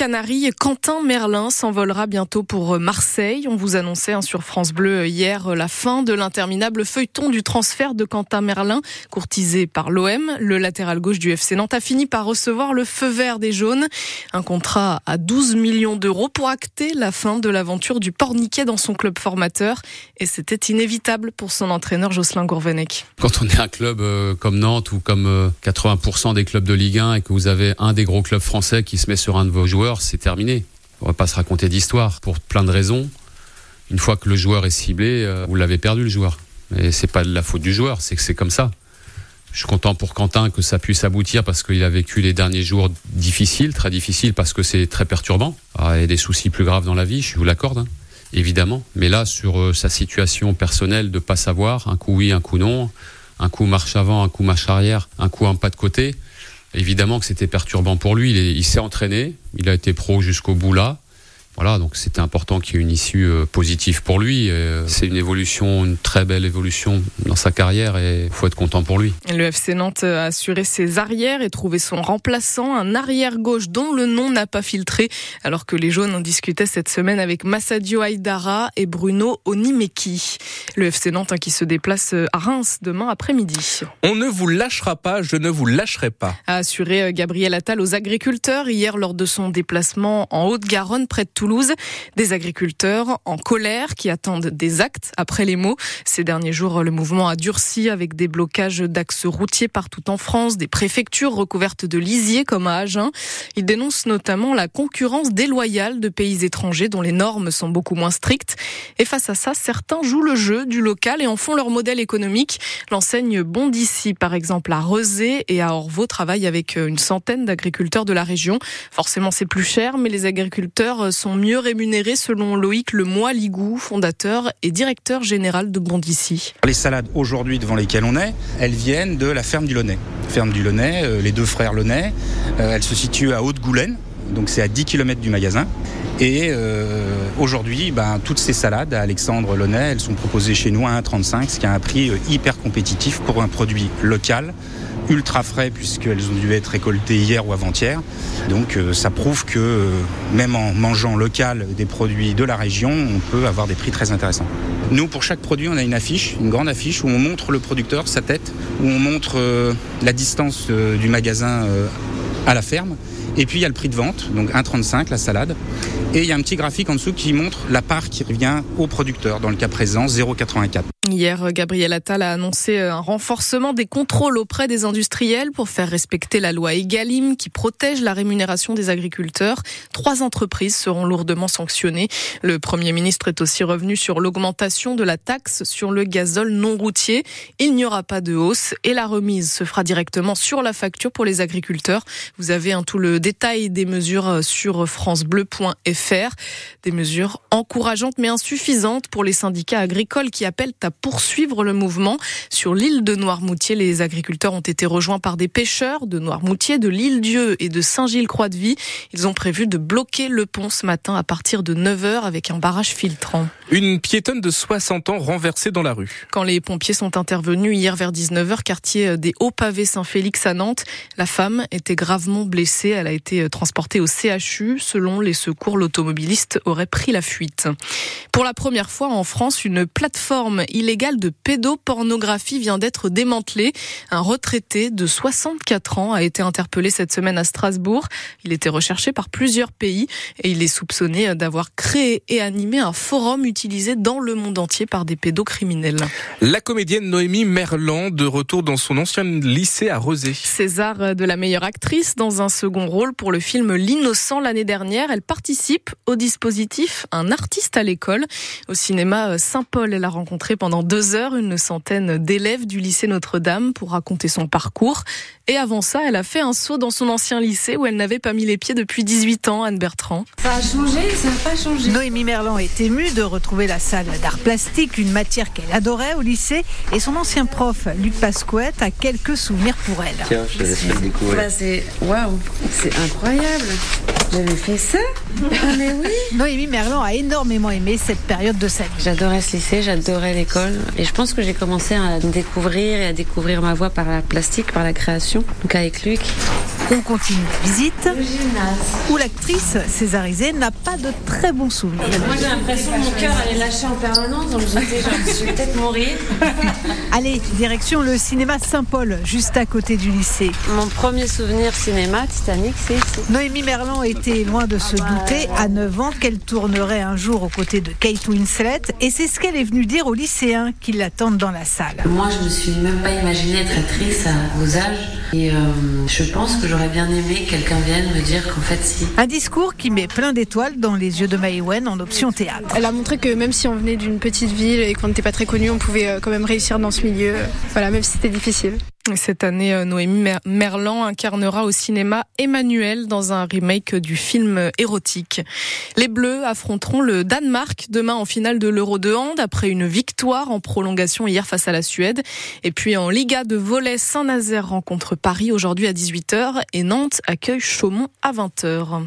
Canaries, Quentin Merlin s'envolera bientôt pour Marseille. On vous annonçait hein, sur France Bleu hier la fin de l'interminable feuilleton du transfert de Quentin Merlin, courtisé par l'OM. Le latéral gauche du FC Nantes a fini par recevoir le feu vert des jaunes. Un contrat à 12 millions d'euros pour acter la fin de l'aventure du Porniquet dans son club formateur. Et c'était inévitable pour son entraîneur Jocelyn Gourvenec. Quand on est un club euh, comme Nantes ou comme 80% euh, des clubs de Ligue 1 et que vous avez un des gros clubs français qui se met sur un de vos joueurs, c'est terminé. On va pas se raconter d'histoire pour plein de raisons. Une fois que le joueur est ciblé, euh, vous l'avez perdu le joueur. Et c'est pas de la faute du joueur, c'est que c'est comme ça. Je suis content pour Quentin que ça puisse aboutir parce qu'il a vécu les derniers jours difficiles, très difficiles parce que c'est très perturbant. Ah, il y a des soucis plus graves dans la vie, je vous l'accorde, hein, évidemment. Mais là, sur euh, sa situation personnelle de pas savoir, un coup oui, un coup non, un coup marche avant, un coup marche arrière, un coup un pas de côté, Évidemment que c'était perturbant pour lui. Il, s'est entraîné, il a été pro jusqu'au bout là. Voilà, donc c'était important qu'il y ait une issue euh, positive pour lui. Euh, c'est une évolution, une très belle évolution dans sa carrière et il faut être content pour lui. Le FC Nantes a assuré ses arrières et trouvé son remplaçant, un arrière gauche dont le nom n'a pas filtré, alors que les jaunes en discutaient cette semaine avec Massadio Aydara et Bruno Onimeki. Le FC Nantes hein, qui se déplace à Reims demain après-midi. On ne vous lâchera pas, je ne vous lâcherai pas. A assuré euh, Gabriel Attal aux agriculteurs hier lors de son déplacement en Haute-Garonne près de Toulouse. Des agriculteurs en colère qui attendent des actes après les mots. Ces derniers jours, le mouvement a durci avec des blocages d'axes routiers partout en France, des préfectures recouvertes de lisiers comme à Agen. Ils dénoncent notamment la concurrence déloyale de pays étrangers dont les normes sont beaucoup moins strictes. Et face à ça, certains jouent le jeu du local et en font leur modèle économique. L'enseigne Bondici, par exemple, à Rezé et à Orvaux travaille avec une centaine d'agriculteurs de la région. Forcément, c'est plus cher, mais les agriculteurs sont mieux rémunérés selon Loïc Lemoy-Ligou, fondateur et directeur général de Bondici. Les salades aujourd'hui devant lesquelles on est, elles viennent de la ferme du Launay. Ferme du Launay, euh, les deux frères Launay, euh, elle se situe à Haute-Goulaine, donc c'est à 10 km du magasin. Et euh, aujourd'hui, ben, toutes ces salades à Alexandre Launay, elles sont proposées chez nous à 1,35, ce qui a un prix hyper compétitif pour un produit local ultra frais puisqu'elles ont dû être récoltées hier ou avant-hier. Donc euh, ça prouve que euh, même en mangeant local des produits de la région, on peut avoir des prix très intéressants. Nous, pour chaque produit, on a une affiche, une grande affiche où on montre le producteur, sa tête, où on montre euh, la distance du magasin à la ferme. Et puis il y a le prix de vente, donc 1,35 la salade. Et il y a un petit graphique en dessous qui montre la part qui revient au producteur, dans le cas présent 0,84. Hier, Gabriel Attal a annoncé un renforcement des contrôles auprès des industriels pour faire respecter la loi Egalim qui protège la rémunération des agriculteurs. Trois entreprises seront lourdement sanctionnées. Le Premier ministre est aussi revenu sur l'augmentation de la taxe sur le gazole non routier. Il n'y aura pas de hausse et la remise se fera directement sur la facture pour les agriculteurs. Vous avez un tout le détail des mesures sur francebleu.fr. Des mesures encourageantes mais insuffisantes pour les syndicats agricoles qui appellent à poursuivre le mouvement. Sur l'île de Noirmoutier, les agriculteurs ont été rejoints par des pêcheurs de Noirmoutier, de l'île Dieu et de Saint-Gilles-Croix-de-Vie. Ils ont prévu de bloquer le pont ce matin à partir de 9h avec un barrage filtrant. Une piétonne de 60 ans renversée dans la rue. Quand les pompiers sont intervenus hier vers 19h, quartier des Hauts-Pavés Saint-Félix à Nantes, la femme était gravement blessée. Elle a été transportée au CHU. Selon les secours, l'automobiliste aurait pris la fuite. Pour la première fois en France, une plateforme illégale de pédopornographie vient d'être démantelée. Un retraité de 64 ans a été interpellé cette semaine à Strasbourg. Il était recherché par plusieurs pays et il est soupçonné d'avoir créé et animé un forum utilisé dans le monde entier par des pédocriminels. La comédienne Noémie Merland de retour dans son ancien lycée à Rosé. César de la meilleure actrice dans un second rôle pour le film L'innocent l'année dernière. Elle participe au dispositif Un artiste à l'école. Au cinéma Saint-Paul, elle a rencontré pendant deux heures une centaine d'élèves du lycée Notre-Dame pour raconter son parcours. Et avant ça, elle a fait un saut dans son ancien lycée où elle n'avait pas mis les pieds depuis 18 ans, Anne Bertrand. Ça a changé, ça n'a pas changé. Noémie Merlan est émue de retrouver la salle d'art plastique, une matière qu'elle adorait au lycée. Et son ancien prof, Luc Pasquette, a quelques souvenirs pour elle. Tiens, je te laisse le découvrir. Bah, waouh, c'est incroyable. J'avais fait ça ah, mais oui Noémie Merlan a énormément aimé cette période de sa vie. J'adorais ce lycée, j'adorais l'école. Et je pense que j'ai commencé à découvrir et à découvrir ma voix par la plastique, par la création. Donc avec Luc, On continue la visite. Où l'actrice césarisée n'a pas de très bons souvenirs. Moi j'ai l'impression que mon cœur allait lâcher en permanence, donc j'étais genre, je vais peut-être mourir. Allez, direction le cinéma Saint-Paul, juste à côté du lycée. Mon premier souvenir cinéma, Titanic, c'est ici. Noémie Merlan était loin de se douter à 9 ans qu'elle tournerait un jour aux côtés de Kate Winslet et c'est ce qu'elle est venue dire aux lycéens qui l'attendent dans la salle. Moi, je me suis même pas imaginé être actrice à vos âges et euh, je pense que j'aurais bien aimé que quelqu'un vienne me dire qu'en fait, si. Un discours qui met plein d'étoiles dans les yeux de Maïwen en option théâtre. Elle a montré que même si on venait d'une petite ville et qu'on n'était pas très connu, on pouvait euh, quand même réussir dans ce milieu. Voilà, même si c'était difficile. Cette année, euh, Noémie Merlan incarnera au cinéma Emmanuel dans un remake du film érotique. Les Bleus affronteront le Danemark demain en finale de l'Euro de hand après une victoire en prolongation hier face à la Suède. Et puis en Liga de volley, Saint-Nazaire rencontre Paris aujourd'hui à 18h et Nantes accueille Chaumont à 20h.